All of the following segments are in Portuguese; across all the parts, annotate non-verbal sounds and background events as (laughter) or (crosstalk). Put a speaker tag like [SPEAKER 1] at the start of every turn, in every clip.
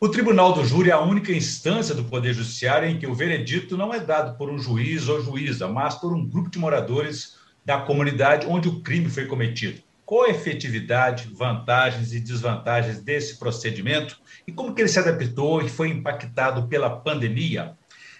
[SPEAKER 1] O Tribunal do Júri é a única instância do Poder Judiciário em que o veredito não é dado por um juiz ou juíza, mas por um grupo de moradores da comunidade onde o crime foi cometido. Qual a efetividade, vantagens e desvantagens desse procedimento e como que ele se adaptou e foi impactado pela pandemia?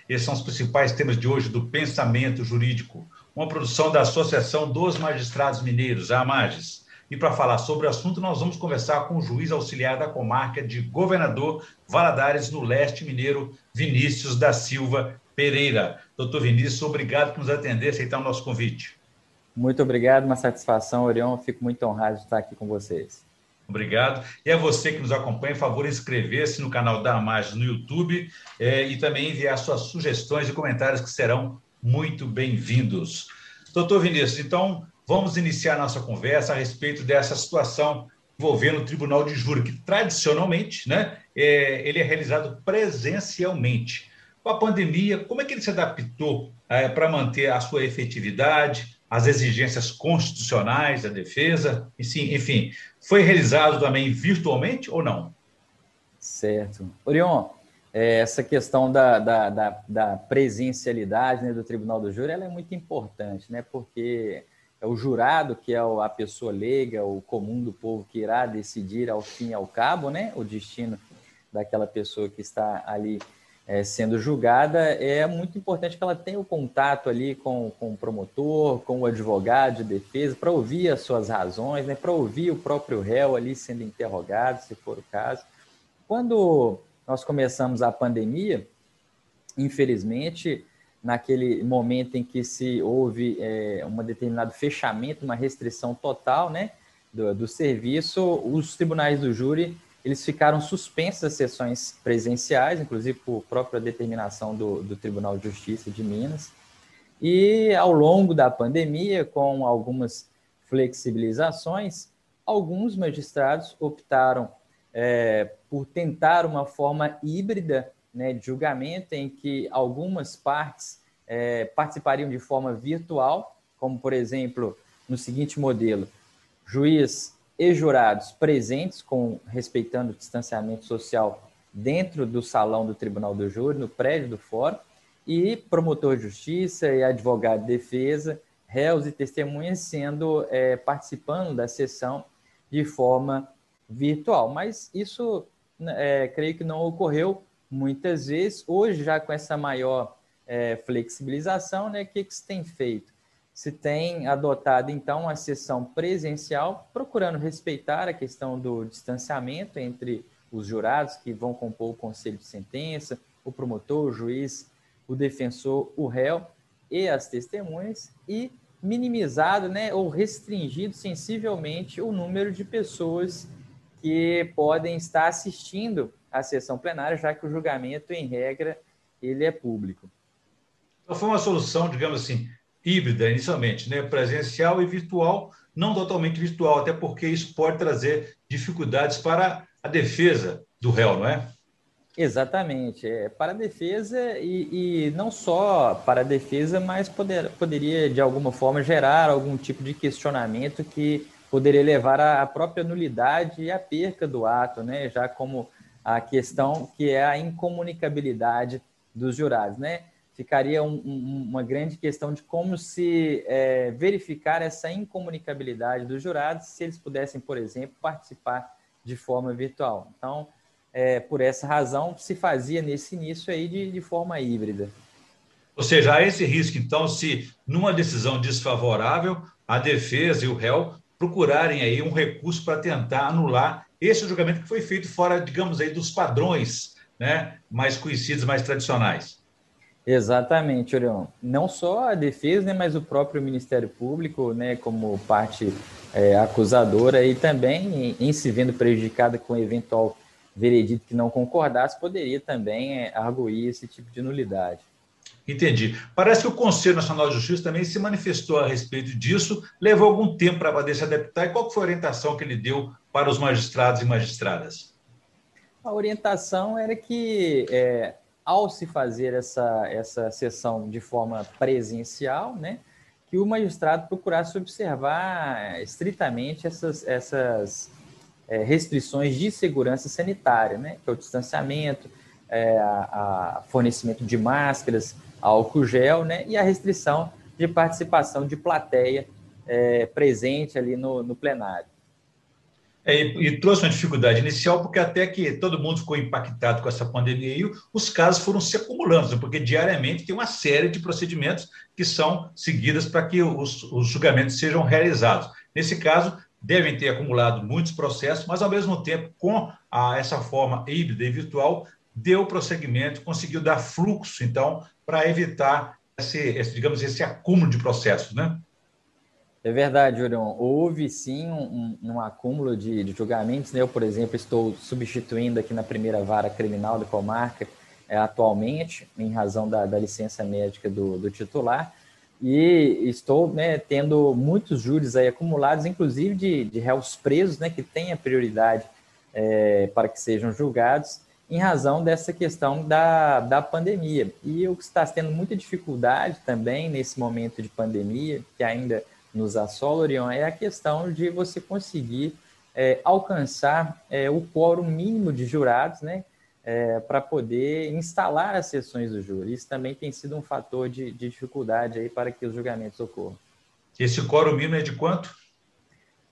[SPEAKER 1] Esses são os principais temas de hoje do Pensamento Jurídico, uma produção da Associação dos Magistrados Mineiros, a AMAGES. E para falar sobre o assunto, nós vamos conversar com o juiz auxiliar da comarca de Governador Valadares, no leste mineiro, Vinícius da Silva Pereira. Doutor Vinícius, obrigado por nos atender aceitar o nosso convite.
[SPEAKER 2] Muito obrigado, uma satisfação, Orion. Fico muito honrado de estar aqui com vocês.
[SPEAKER 1] Obrigado. E a você que nos acompanha, por favor, inscrever-se no canal da Amagem no YouTube é, e também enviar suas sugestões e comentários que serão muito bem-vindos. Doutor Vinícius, então vamos iniciar nossa conversa a respeito dessa situação envolvendo o Tribunal de Júri, que tradicionalmente né, é, ele é realizado presencialmente. Com a pandemia, como é que ele se adaptou é, para manter a sua efetividade, as exigências constitucionais da defesa, e sim, enfim, foi realizado também virtualmente ou não?
[SPEAKER 2] Certo. Orion, é, essa questão da, da, da, da presencialidade né, do Tribunal do Júri ela é muito importante, né, porque é o jurado, que é a pessoa leiga, o comum do povo, que irá decidir ao fim e ao cabo né, o destino daquela pessoa que está ali é, sendo julgada, é muito importante que ela tenha o contato ali com, com o promotor, com o advogado de defesa, para ouvir as suas razões, né, para ouvir o próprio réu ali sendo interrogado, se for o caso. Quando nós começamos a pandemia, infelizmente, naquele momento em que se houve é, um determinado fechamento, uma restrição total né, do, do serviço, os tribunais do júri eles ficaram suspensos as sessões presenciais, inclusive por própria determinação do, do Tribunal de Justiça de Minas. E ao longo da pandemia, com algumas flexibilizações, alguns magistrados optaram é, por tentar uma forma híbrida né, de julgamento, em que algumas partes é, participariam de forma virtual, como, por exemplo, no seguinte modelo: juiz e jurados presentes, com respeitando o distanciamento social dentro do salão do Tribunal do Júri, no prédio do fórum, e promotor de justiça e advogado de defesa, réus e testemunhas sendo é, participando da sessão de forma virtual. Mas isso, é, creio que não ocorreu muitas vezes. Hoje, já com essa maior é, flexibilização, né, o que, que se tem feito? se tem adotado, então, a sessão presencial, procurando respeitar a questão do distanciamento entre os jurados que vão compor o conselho de sentença, o promotor, o juiz, o defensor, o réu e as testemunhas, e minimizado né, ou restringido sensivelmente o número de pessoas que podem estar assistindo à sessão plenária, já que o julgamento, em regra, ele é público.
[SPEAKER 1] Então, foi uma solução, digamos assim, híbrida inicialmente, né? presencial e virtual, não totalmente virtual, até porque isso pode trazer dificuldades para a defesa do réu, não é?
[SPEAKER 2] Exatamente, é para a defesa e, e não só para a defesa, mas poder, poderia de alguma forma gerar algum tipo de questionamento que poderia levar à própria nulidade e à perca do ato, né? Já como a questão que é a incomunicabilidade dos jurados, né? ficaria um, um, uma grande questão de como se é, verificar essa incomunicabilidade dos jurados se eles pudessem, por exemplo, participar de forma virtual. Então, é, por essa razão, se fazia nesse início aí de, de forma híbrida.
[SPEAKER 1] Ou seja, há esse risco, então, se numa decisão desfavorável, a defesa e o réu procurarem aí um recurso para tentar anular esse julgamento que foi feito fora, digamos aí, dos padrões né, mais conhecidos, mais tradicionais.
[SPEAKER 2] Exatamente, Orion. Não só a defesa, né, mas o próprio Ministério Público, né, como parte é, acusadora, e também, em, em, se vendo prejudicada com eventual veredito que não concordasse, poderia também é, arguir esse tipo de nulidade.
[SPEAKER 1] Entendi. Parece que o Conselho Nacional de Justiça também se manifestou a respeito disso, levou algum tempo para poder se adaptar. E qual foi a orientação que ele deu para os magistrados e magistradas?
[SPEAKER 2] A orientação era que é, ao se fazer essa, essa sessão de forma presencial, né, que o magistrado procurasse observar estritamente essas, essas é, restrições de segurança sanitária, né, que é o distanciamento, é, a, a, fornecimento de máscaras, álcool gel, né, e a restrição de participação de plateia é, presente ali no, no plenário.
[SPEAKER 1] É, e, trouxe uma dificuldade inicial, porque até que todo mundo ficou impactado com essa pandemia e os casos foram se acumulando, porque diariamente tem uma série de procedimentos que são seguidas para que os, os julgamentos sejam realizados. Nesse caso, devem ter acumulado muitos processos, mas ao mesmo tempo, com a, essa forma híbrida e virtual, deu prosseguimento, conseguiu dar fluxo, então, para evitar esse, esse, digamos, esse acúmulo de processos, né?
[SPEAKER 2] É verdade, Orion. Houve sim um, um acúmulo de, de, julgamentos. Né? Eu, por exemplo, estou substituindo aqui na primeira vara criminal da comarca é, atualmente, em razão da, da licença médica do, do, titular, e estou né, tendo muitos júris aí acumulados, inclusive de, de réus presos, né, que têm a prioridade é, para que sejam julgados, em razão dessa questão da, da pandemia. E o que está tendo muita dificuldade também nesse momento de pandemia, que ainda nos assola, Orion, é a questão de você conseguir é, alcançar é, o quórum mínimo de jurados, né, é, para poder instalar as sessões do júri. Isso também tem sido um fator de, de dificuldade aí para que os julgamentos ocorram.
[SPEAKER 1] Esse quórum mínimo é de quanto?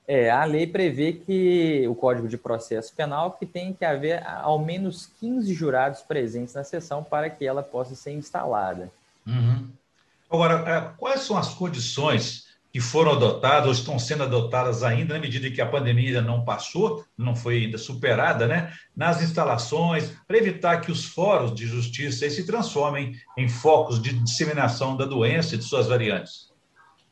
[SPEAKER 2] É, a lei prevê que o Código de Processo Penal que tem que haver ao menos 15 jurados presentes na sessão para que ela possa ser instalada.
[SPEAKER 1] Uhum. Agora, é, quais são as condições que foram adotadas ou estão sendo adotadas ainda, na medida que a pandemia ainda não passou, não foi ainda superada, né, nas instalações, para evitar que os fóruns de justiça se transformem em focos de disseminação da doença e de suas variantes.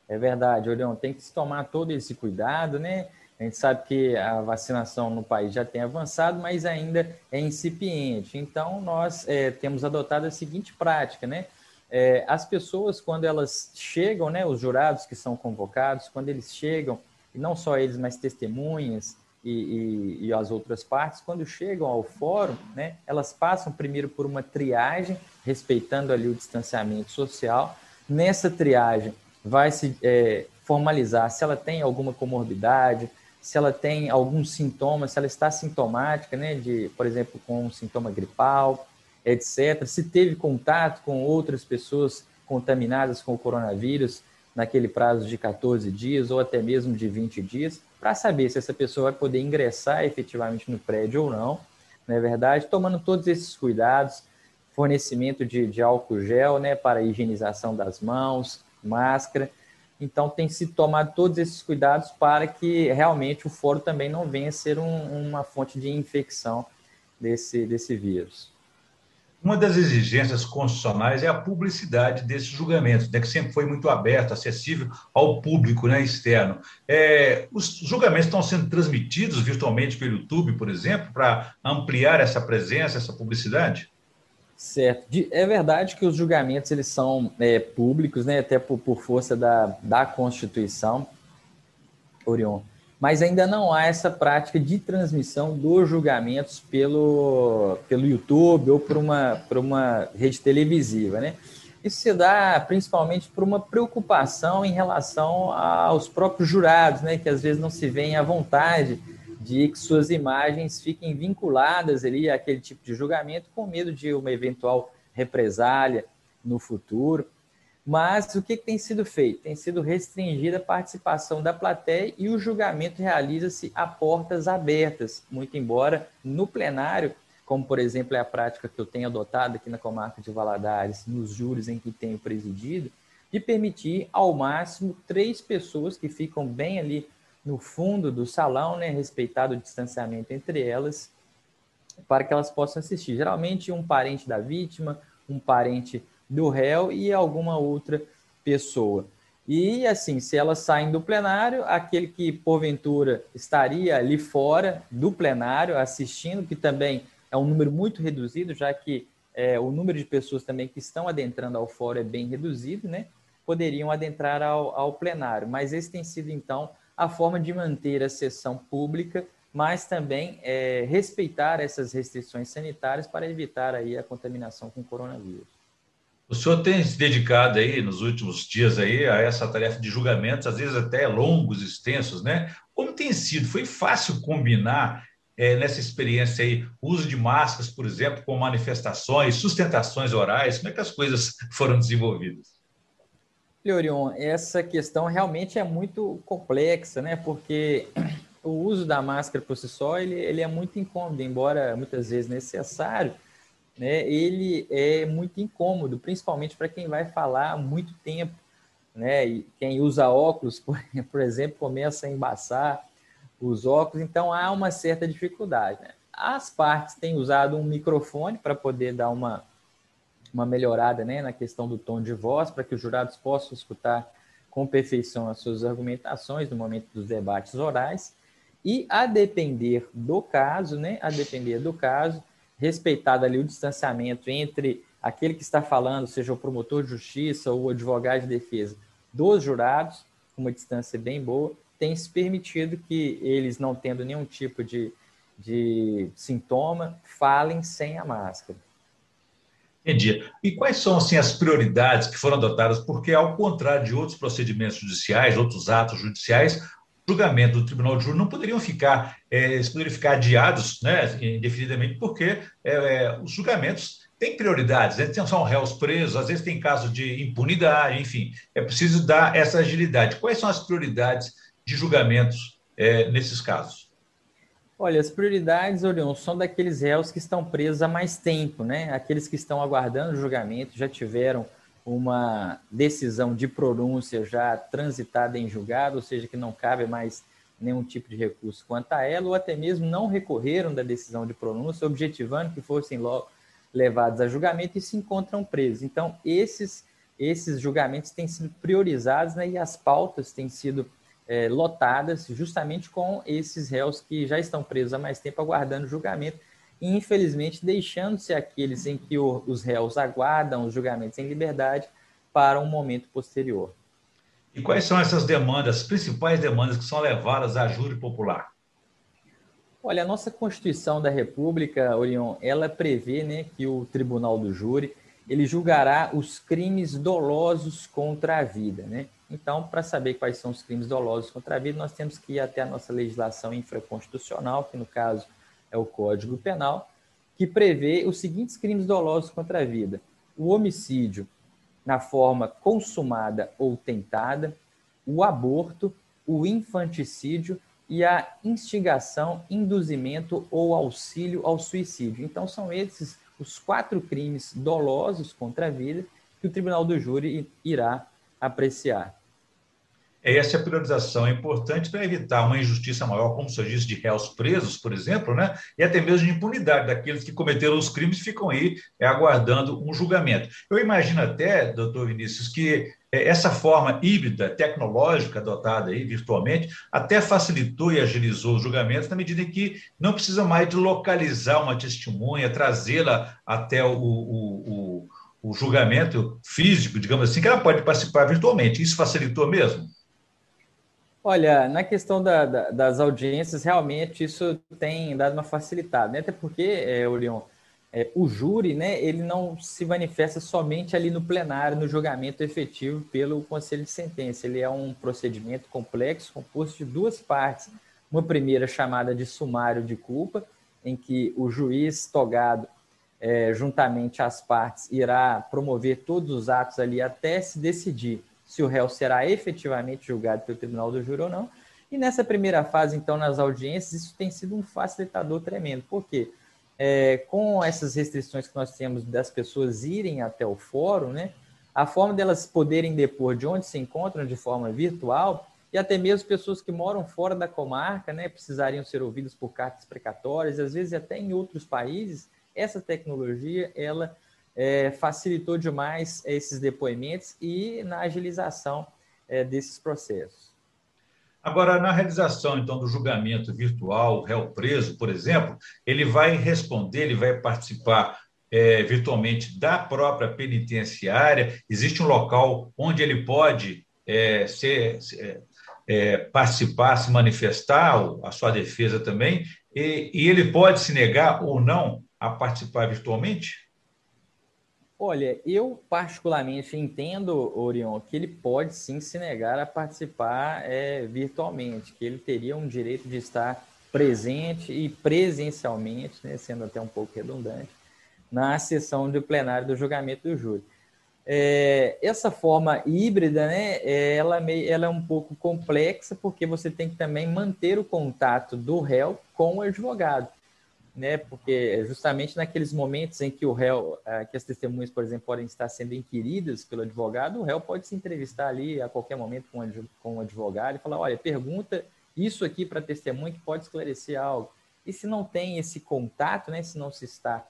[SPEAKER 2] É verdade, Orion, tem que se tomar todo esse cuidado, né? A gente sabe que a vacinação no país já tem avançado, mas ainda é incipiente. Então, nós é, temos adotado a seguinte prática, né? é, as pessoas, quando elas chegam, né, os jurados que são convocados, quando eles chegam, e não só eles, mas testemunhas e, e, e, as outras partes, quando chegam ao fórum, né, elas passam primeiro por uma triagem, respeitando ali o distanciamento social. Nessa triagem, vai se é, formalizar se ela tem alguma comorbidade, se ela tem algum sintoma, se ela está sintomática, né, de, por exemplo, com um sintoma gripal, etc., se teve contato com outras pessoas contaminadas com o coronavírus naquele prazo de 14 dias ou até mesmo de 20 dias, para saber se essa pessoa vai poder ingressar efetivamente no prédio ou não, não é verdade? Tomando todos esses cuidados, fornecimento de, de álcool gel né, para higienização das mãos, máscara. Então, tem se tomado todos esses cuidados para que realmente o foro também não venha a ser um, uma fonte de infecção desse, desse vírus.
[SPEAKER 1] Uma das exigências constitucionais é a publicidade desses julgamentos, né, que sempre foi muito aberto, acessível ao público né, externo. É, os julgamentos estão sendo transmitidos virtualmente pelo YouTube, por exemplo, para ampliar essa presença, essa publicidade?
[SPEAKER 2] Certo. É verdade que os julgamentos eles são é, públicos, né, até por, por força da, da Constituição, Orion mas ainda não há essa prática de transmissão dos julgamentos pelo, pelo YouTube ou por uma, por uma rede televisiva, né? Isso se dá principalmente por uma preocupação em relação aos próprios jurados, né? Que às vezes não se veem à vontade de que suas imagens fiquem vinculadas ali àquele tipo de julgamento com medo de uma eventual represália no futuro. Mas o que, tem sido feito? Tem sido restringida a participação da plateia e o julgamento realiza-se a portas abertas, muito embora no plenário, como por exemplo é a prática que eu tenho adotado aqui na comarca de Valadares, nos júris em que tenho presidido, de permitir ao máximo três pessoas que ficam bem ali no fundo do salão, né, respeitado o distanciamento entre elas, para que elas possam assistir. Geralmente um parente da vítima, um parente do réu e alguma outra pessoa. E assim, se elas saem do plenário, aquele que porventura estaria ali fora do plenário assistindo, que também é um número muito reduzido, já que é, o número de pessoas também que estão adentrando ao fórum é bem reduzido, né? Poderiam adentrar ao, ao plenário. Mas esse tem sido, então, a forma de manter a sessão pública, mas também é, respeitar essas restrições sanitárias para evitar aí a contaminação com coronavírus.
[SPEAKER 1] O senhor tem se dedicado aí nos últimos dias aí a essa tarefa de julgamentos, às vezes até longos, extensos, né? Como tem sido? Foi fácil combinar é, nessa experiência aí o uso de máscaras, por exemplo, com manifestações, sustentações orais? Como é que as coisas (laughs) foram desenvolvidas?
[SPEAKER 2] Leorion, essa questão realmente é muito complexa, né? Porque o uso da máscara por si só, ele, ele é muito incômodo, embora muitas vezes necessário, né? Ele é muito incômodo, principalmente para quem vai falar muito tempo, né? E quem usa óculos, (laughs) por, exemplo, começa a embaçar os óculos, então há uma certa dificuldade. Né? As partes têm usado um microfone para poder dar uma uma melhorada né, na questão do tom de voz, para que os jurados possam escutar com perfeição as suas argumentações no momento dos debates orais. E a depender do caso, né, a depender do caso, respeitado ali o distanciamento entre aquele que está falando, seja o promotor de justiça ou o advogado de defesa, dos jurados, uma distância bem boa, tem se permitido que eles, não tendo nenhum tipo de, de sintoma, falem sem a máscara.
[SPEAKER 1] Entendi. E quais são assim, as prioridades que foram adotadas? Porque, ao contrário de outros procedimentos judiciais, outros atos judiciais, julgamento do Tribunal de Júri não poderiam ficar, é, eles poderiam ficar adiados né, indefinidamente, porque é, os julgamentos têm prioridades, né? são réus presos, às vezes tem caso de impunidade, enfim, é preciso dar essa agilidade. Quais são as prioridades de julgamentos é, nesses casos?
[SPEAKER 2] Olha, as prioridades, Orion, são daqueles réus que estão presos há mais tempo, né? Aqueles que estão aguardando julgamento, já tiveram uma decisão de pronúncia já transitada em julgado, ou seja, que não cabe mais nenhum tipo de recurso quanto a ela, ou até mesmo não recorreram da decisão de pronúncia, objetivando que fossem logo levados a julgamento e se encontram presos. Então, esses, esses julgamentos têm sido priorizados né, e as pautas têm sido é, lotadas justamente com esses réus que já estão presos há mais tempo aguardando julgamento e, infelizmente, deixando-se aqueles em que o, os réus aguardam os julgamentos em liberdade para um momento posterior.
[SPEAKER 1] E quais são essas demandas, principais demandas que são levadas à júri popular?
[SPEAKER 2] Olha, a nossa Constituição da República, Orion, ela prevê né, que o Tribunal do Júri ele julgará os crimes dolosos contra a vida, né? Então, para saber quais são os crimes dolosos contra a vida, nós temos que ir até a nossa legislação infraconstitucional, que no caso é o Código Penal, que prevê os seguintes crimes dolosos contra a vida: o homicídio na forma consumada ou tentada, o aborto, o infanticídio e a instigação, induzimento ou auxílio ao suicídio. Então, são esses os quatro crimes dolosos contra a vida que o tribunal do júri irá apreciar.
[SPEAKER 1] Essa priorização é importante para evitar uma injustiça maior, como o senhor disse, de réus presos, por exemplo, né? e até mesmo de impunidade daqueles que cometeram os crimes e ficam aí é, aguardando um julgamento. Eu imagino até, doutor Vinícius, que é, essa forma híbrida, tecnológica, adotada aí virtualmente, até facilitou e agilizou os julgamentos, na medida em que não precisa mais de localizar uma testemunha, trazê-la até o, o, o, o julgamento físico, digamos assim, que ela pode participar virtualmente. Isso facilitou mesmo?
[SPEAKER 2] Olha, na questão da, da, das audiências, realmente isso tem dado uma facilitada, né? até porque, é, Orion, é, o júri, né, ele não se manifesta somente ali no plenário, no julgamento efetivo pelo conselho de sentença. Ele é um procedimento complexo, composto de duas partes. Uma primeira chamada de sumário de culpa, em que o juiz togado, é, juntamente às partes, irá promover todos os atos ali até se decidir se o réu será efetivamente julgado pelo tribunal do júri ou não. E nessa primeira fase, então, nas audiências, isso tem sido um facilitador tremendo. Por quê? É, com essas restrições que nós temos das pessoas irem até o fórum, né, a forma delas poderem depor de onde se encontram de forma virtual e até mesmo pessoas que moram fora da comarca, né, precisariam ser ouvidas por cartas precatórias, às vezes até em outros países, essa tecnologia ela é, facilitou demais esses depoimentos e na agilização é, desses processos.
[SPEAKER 1] Agora, na realização, então, do julgamento virtual, o réu preso, por exemplo, ele vai responder, ele vai participar é, virtualmente da própria penitenciária. Existe um local onde ele pode é, ser, é, participar, se manifestar, a sua defesa também, e, e ele pode se negar ou não a participar virtualmente?
[SPEAKER 2] Olha, eu particularmente entendo, Orion, que ele pode sim se negar a participar é, virtualmente, que ele teria um direito de estar presente e presencialmente, né, sendo até um pouco redundante, na sessão do plenário do julgamento do júri. É, essa forma híbrida, né, ela, ela é um pouco complexa, porque você tem que também manter o contato do réu com o advogado né? Porque justamente naqueles momentos em que o réu, eh, que as testemunhas, por exemplo, podem estar sendo inquiridas pelo advogado, o réu pode se entrevistar ali a qualquer momento com o advogado e falar: olha, pergunta isso aqui para a testemunha que pode esclarecer algo. E se não tem esse contato, né? Se não se está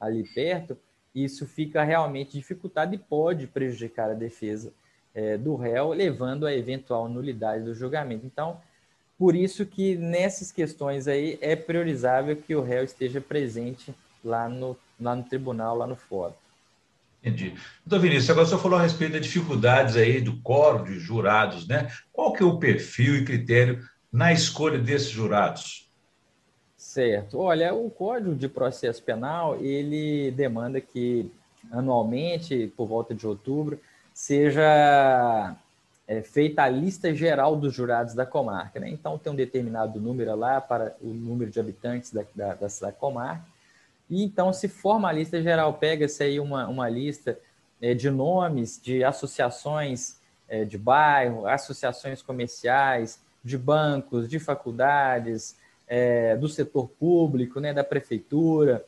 [SPEAKER 2] ali perto, isso fica realmente dificultado e pode prejudicar a defesa é, do réu, levando a eventual nulidade do julgamento. Então, por isso que nessas questões aí é priorizável que o réu esteja presente lá no, lá no tribunal, lá no fórum.
[SPEAKER 1] Entendi. Doutor Vinícius, agora o senhor falou a respeito das dificuldades aí do coro de jurados, né? Qual que é o perfil e critério na escolha desses jurados?
[SPEAKER 2] Certo. Olha, o Código de Processo Penal, ele demanda que anualmente, por volta de outubro, seja é, feita a lista geral dos jurados da comarca. Né? Então, tem um determinado número lá para o número de habitantes da, da, da comarca. E então se forma a lista geral, pega-se aí uma, uma lista é, de nomes de associações é, de bairro, associações comerciais, de bancos, de faculdades, é, do setor público, né, da prefeitura,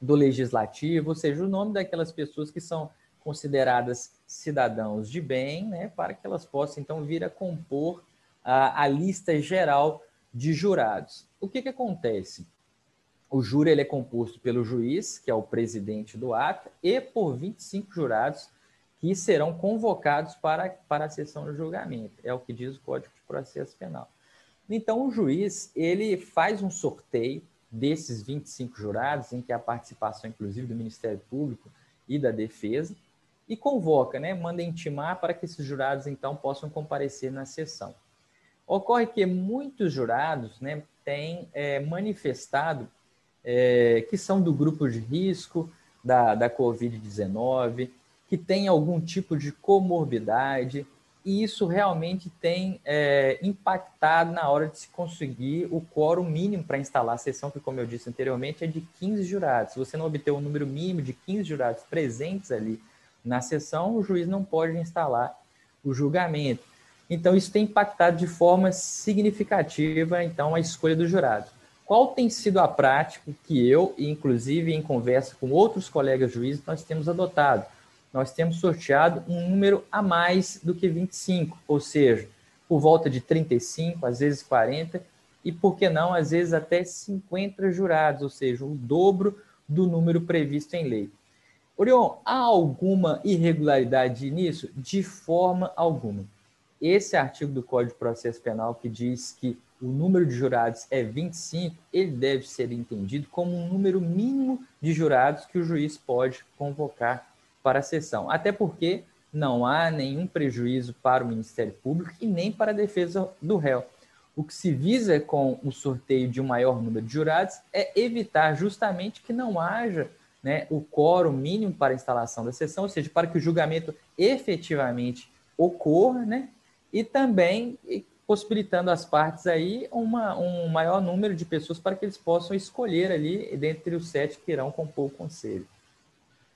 [SPEAKER 2] do legislativo, ou seja, o nome daquelas pessoas que são consideradas cidadãos de bem, né, para que elas possam então vir a compor a, a lista geral de jurados. O que, que acontece? O júri ele é composto pelo juiz, que é o presidente do ato, e por 25 jurados que serão convocados para, para a sessão de julgamento. É o que diz o Código de Processo Penal. Então, o juiz ele faz um sorteio desses 25 jurados, em que a participação, inclusive, do Ministério Público e da Defesa, e convoca, né, manda intimar para que esses jurados então possam comparecer na sessão. Ocorre que muitos jurados né, têm é, manifestado é, que são do grupo de risco da, da Covid-19, que tem algum tipo de comorbidade, e isso realmente tem é, impactado na hora de se conseguir o quórum mínimo para instalar a sessão, que, como eu disse anteriormente, é de 15 jurados. Se você não obter o um número mínimo de 15 jurados presentes ali na sessão, o juiz não pode instalar o julgamento. Então, isso tem impactado de forma significativa, então, a escolha do jurado. Qual tem sido a prática que eu, inclusive em conversa com outros colegas juízes, nós temos adotado? Nós temos sorteado um número a mais do que 25, ou seja, por volta de 35, às vezes 40, e por que não, às vezes até 50 jurados, ou seja, o dobro do número previsto em lei. Orion, há alguma irregularidade nisso? De forma alguma. Esse artigo do Código de Processo Penal que diz que o número de jurados é 25, ele deve ser entendido como um número mínimo de jurados que o juiz pode convocar para a sessão. Até porque não há nenhum prejuízo para o Ministério Público e nem para a defesa do réu. O que se visa com o sorteio de um maior número de jurados é evitar justamente que não haja né, o quórum mínimo para instalação da sessão, ou seja, para que o julgamento efetivamente ocorra, né, e também possibilitando às partes aí uma, um maior número de pessoas para que eles possam escolher ali dentre os sete que irão compor o conselho.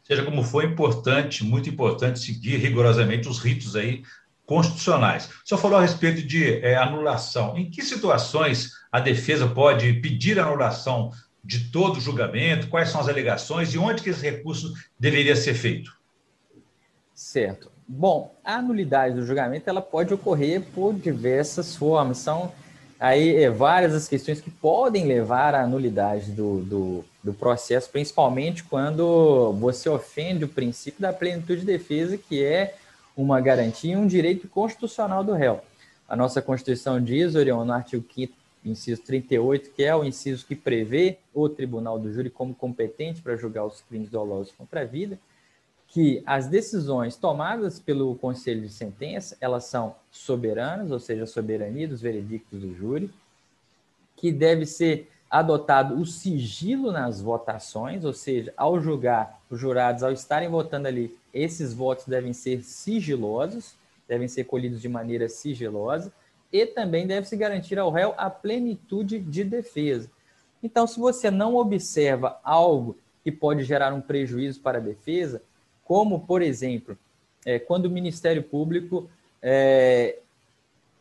[SPEAKER 1] Seja como for, importante, muito importante seguir rigorosamente os ritos aí constitucionais. O senhor falou a respeito de é, anulação. Em que situações a defesa pode pedir anulação de todo o julgamento, quais são as alegações e onde que esse recurso deveria ser feito?
[SPEAKER 2] Certo. Bom, a nulidade do julgamento ela pode ocorrer por diversas formas. São aí é, várias as questões que podem levar à nulidade do, do, do, processo, principalmente quando você ofende o princípio da plenitude de defesa, que é uma garantia e um direito constitucional do réu. A nossa Constituição diz, Orion, no artigo 5 inciso 38, que é o inciso que prevê o tribunal do júri como competente para julgar os crimes dolosos contra a vida, que as decisões tomadas pelo conselho de sentença, elas são soberanas, ou seja, a soberania dos veredictos do júri, que deve ser adotado o sigilo nas votações, ou seja, ao julgar, os jurados, ao estarem votando ali, esses votos devem ser sigilosos, devem ser colhidos de maneira sigilosa, e também deve-se garantir ao réu a plenitude de defesa. Então, se você não observa algo que pode gerar um prejuízo para a defesa, como, por exemplo, é, quando o Ministério Público é,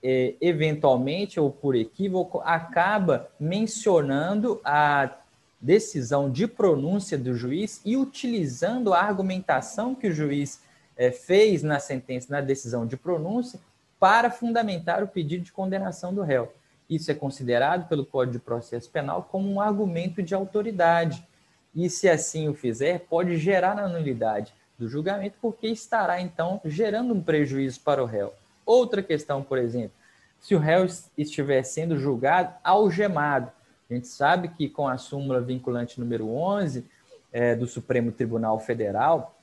[SPEAKER 2] é, eventualmente ou por equívoco, acaba mencionando a decisão de pronúncia do juiz e utilizando a argumentação que o juiz é, fez na sentença, na decisão de pronúncia, para fundamentar o pedido de condenação do réu. Isso é considerado pelo Código de Processo Penal como um argumento de autoridade. E se assim o fizer, pode gerar a nulidade do julgamento, porque estará então gerando um prejuízo para o réu. Outra questão, por exemplo, se o réu estiver sendo julgado algemado. A gente sabe que com a súmula vinculante número 11 é, do Supremo Tribunal Federal,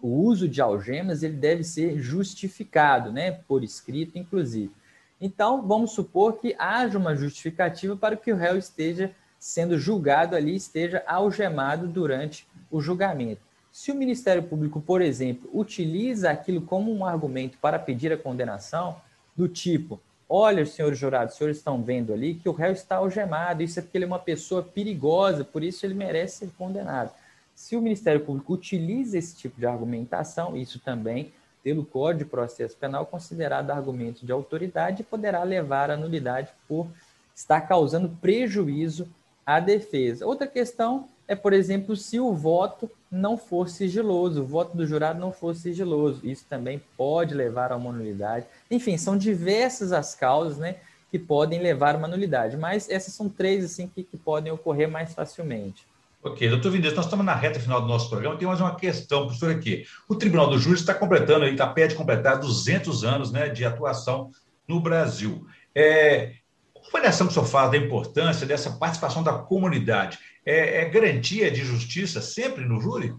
[SPEAKER 2] o uso de algemas ele deve ser justificado, né, por escrito, inclusive. Então, vamos supor que haja uma justificativa para que o réu esteja sendo julgado ali, esteja algemado durante o julgamento. Se o Ministério Público, por exemplo, utiliza aquilo como um argumento para pedir a condenação, do tipo: olha, senhores jurados, os senhores estão vendo ali que o réu está algemado, isso é porque ele é uma pessoa perigosa, por isso ele merece ser condenado. Se o Ministério Público utiliza esse tipo de argumentação, isso também, pelo Código de Processo Penal, considerado argumento de autoridade, poderá levar à nulidade por estar causando prejuízo à defesa. Outra questão é, por exemplo, se o voto não for sigiloso, o voto do jurado não for sigiloso. Isso também pode levar a uma nulidade. Enfim, são diversas as causas né, que podem levar a uma nulidade, mas essas são três assim que, que podem ocorrer mais facilmente.
[SPEAKER 1] Ok, doutor Vinícius, nós estamos na reta final do nosso programa. Tem mais uma questão, professor, aqui. O Tribunal do Júri está completando, ele está perto de completar 200 anos né, de atuação no Brasil. É, qual avaliação que o senhor faz da importância dessa participação da comunidade? é, é garantia de justiça sempre no júri?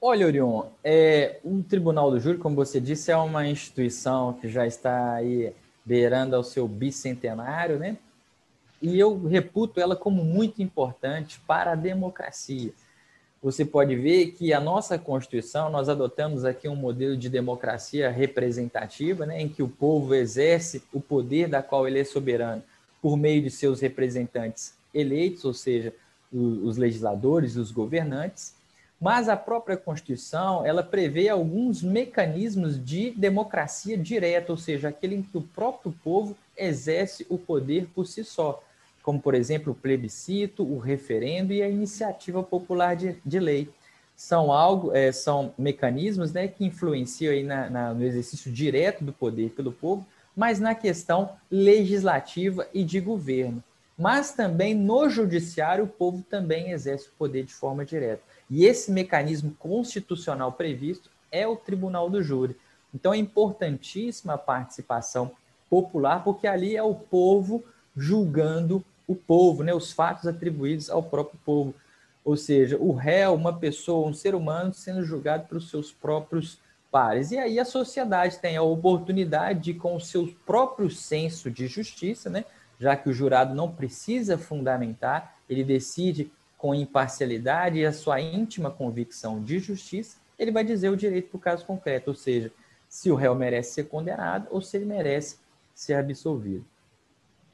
[SPEAKER 2] Olha, Orion, é, um tribunal do júri, como você disse, é uma instituição que já está aí beirando ao seu bicentenário, né? E eu reputo ela como muito importante para a democracia. Você pode ver que a nossa Constituição, nós adotamos aqui um modelo de democracia representativa, né, em que o povo exerce o poder da qual ele é soberano por meio de seus representantes eleitos, ou seja, os legisladores, os governantes, mas a própria Constituição, ela prevê alguns mecanismos de democracia direta, ou seja, aquele em que o próprio povo exerce o poder por si só, como, por exemplo, o plebiscito, o referendo e a iniciativa popular de, de lei. São, algo, é, são mecanismos né, que influenciam aí na, na, no exercício direto do poder pelo povo, mas na questão legislativa e de governo mas também no judiciário o povo também exerce o poder de forma direta. E esse mecanismo constitucional previsto é o tribunal do júri. Então é importantíssima a participação popular, porque ali é o povo julgando o povo, né, os fatos atribuídos ao próprio povo. Ou seja, o réu, uma pessoa, um ser humano sendo julgado pelos seus próprios pares. E aí a sociedade tem a oportunidade de, com o seu próprio senso de justiça, né, já que o jurado não precisa fundamentar, ele decide com imparcialidade e a sua íntima convicção de justiça, ele vai dizer o direito para o caso concreto, ou seja, se o réu merece ser condenado ou se ele merece ser absolvido.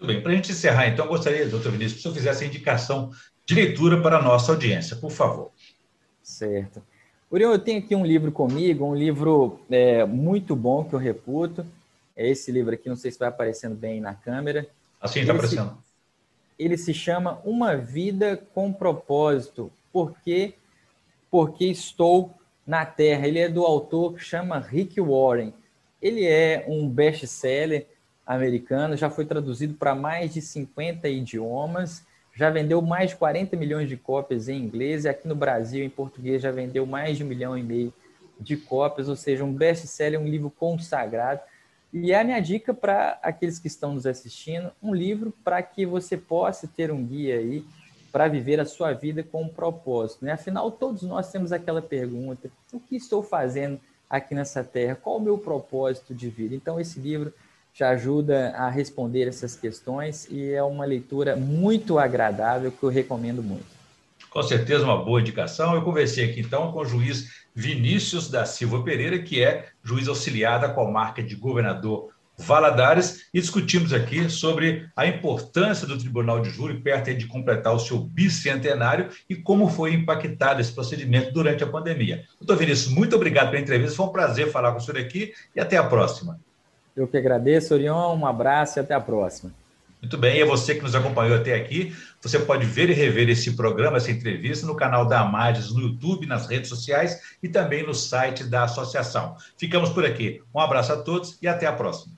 [SPEAKER 1] Muito bem, para a gente encerrar, então, eu gostaria, doutor Vinícius, que o senhor fizesse a indicação de leitura para a nossa audiência, por favor.
[SPEAKER 2] Certo. Uriel, eu tenho aqui um livro comigo, um livro é, muito bom que eu reputo. É esse livro aqui, não sei se vai aparecendo bem na câmera,
[SPEAKER 1] Assim está aparecendo. Se,
[SPEAKER 2] ele se chama Uma Vida com Propósito. Porque, porque estou na Terra. Ele é do autor que chama Rick Warren. Ele é um best-seller americano, já foi traduzido para mais de 50 idiomas, já vendeu mais de 40 milhões de cópias em inglês, e aqui no Brasil, em português, já vendeu mais de um milhão e meio de cópias, ou seja, um best-seller, um livro consagrado. E é a minha dica para aqueles que estão nos assistindo, um livro para que você possa ter um guia aí para viver a sua vida com um propósito. Né? Afinal, todos nós temos aquela pergunta: o que estou fazendo aqui nessa terra? Qual o meu propósito de vida? Então, esse livro te ajuda a responder essas questões e é uma leitura muito agradável que eu recomendo muito.
[SPEAKER 1] Com certeza, uma boa indicação. Eu conversei aqui então com o juiz Vinícius da Silva Pereira, que é juiz auxiliar da comarca de governador Valadares, e discutimos aqui sobre a importância do Tribunal de Júri perto de completar o seu bicentenário e como foi impactado esse procedimento durante a pandemia. Doutor Vinícius, muito obrigado pela entrevista, foi um prazer falar com o senhor aqui e até a próxima.
[SPEAKER 2] Eu que agradeço, Orion. Um abraço e até a próxima.
[SPEAKER 1] Muito bem, e é você que nos acompanhou até aqui. Você pode ver e rever esse programa, essa entrevista, no canal da Amages, no YouTube, nas redes sociais e também no site da associação. Ficamos por aqui. Um abraço a todos e até a próxima.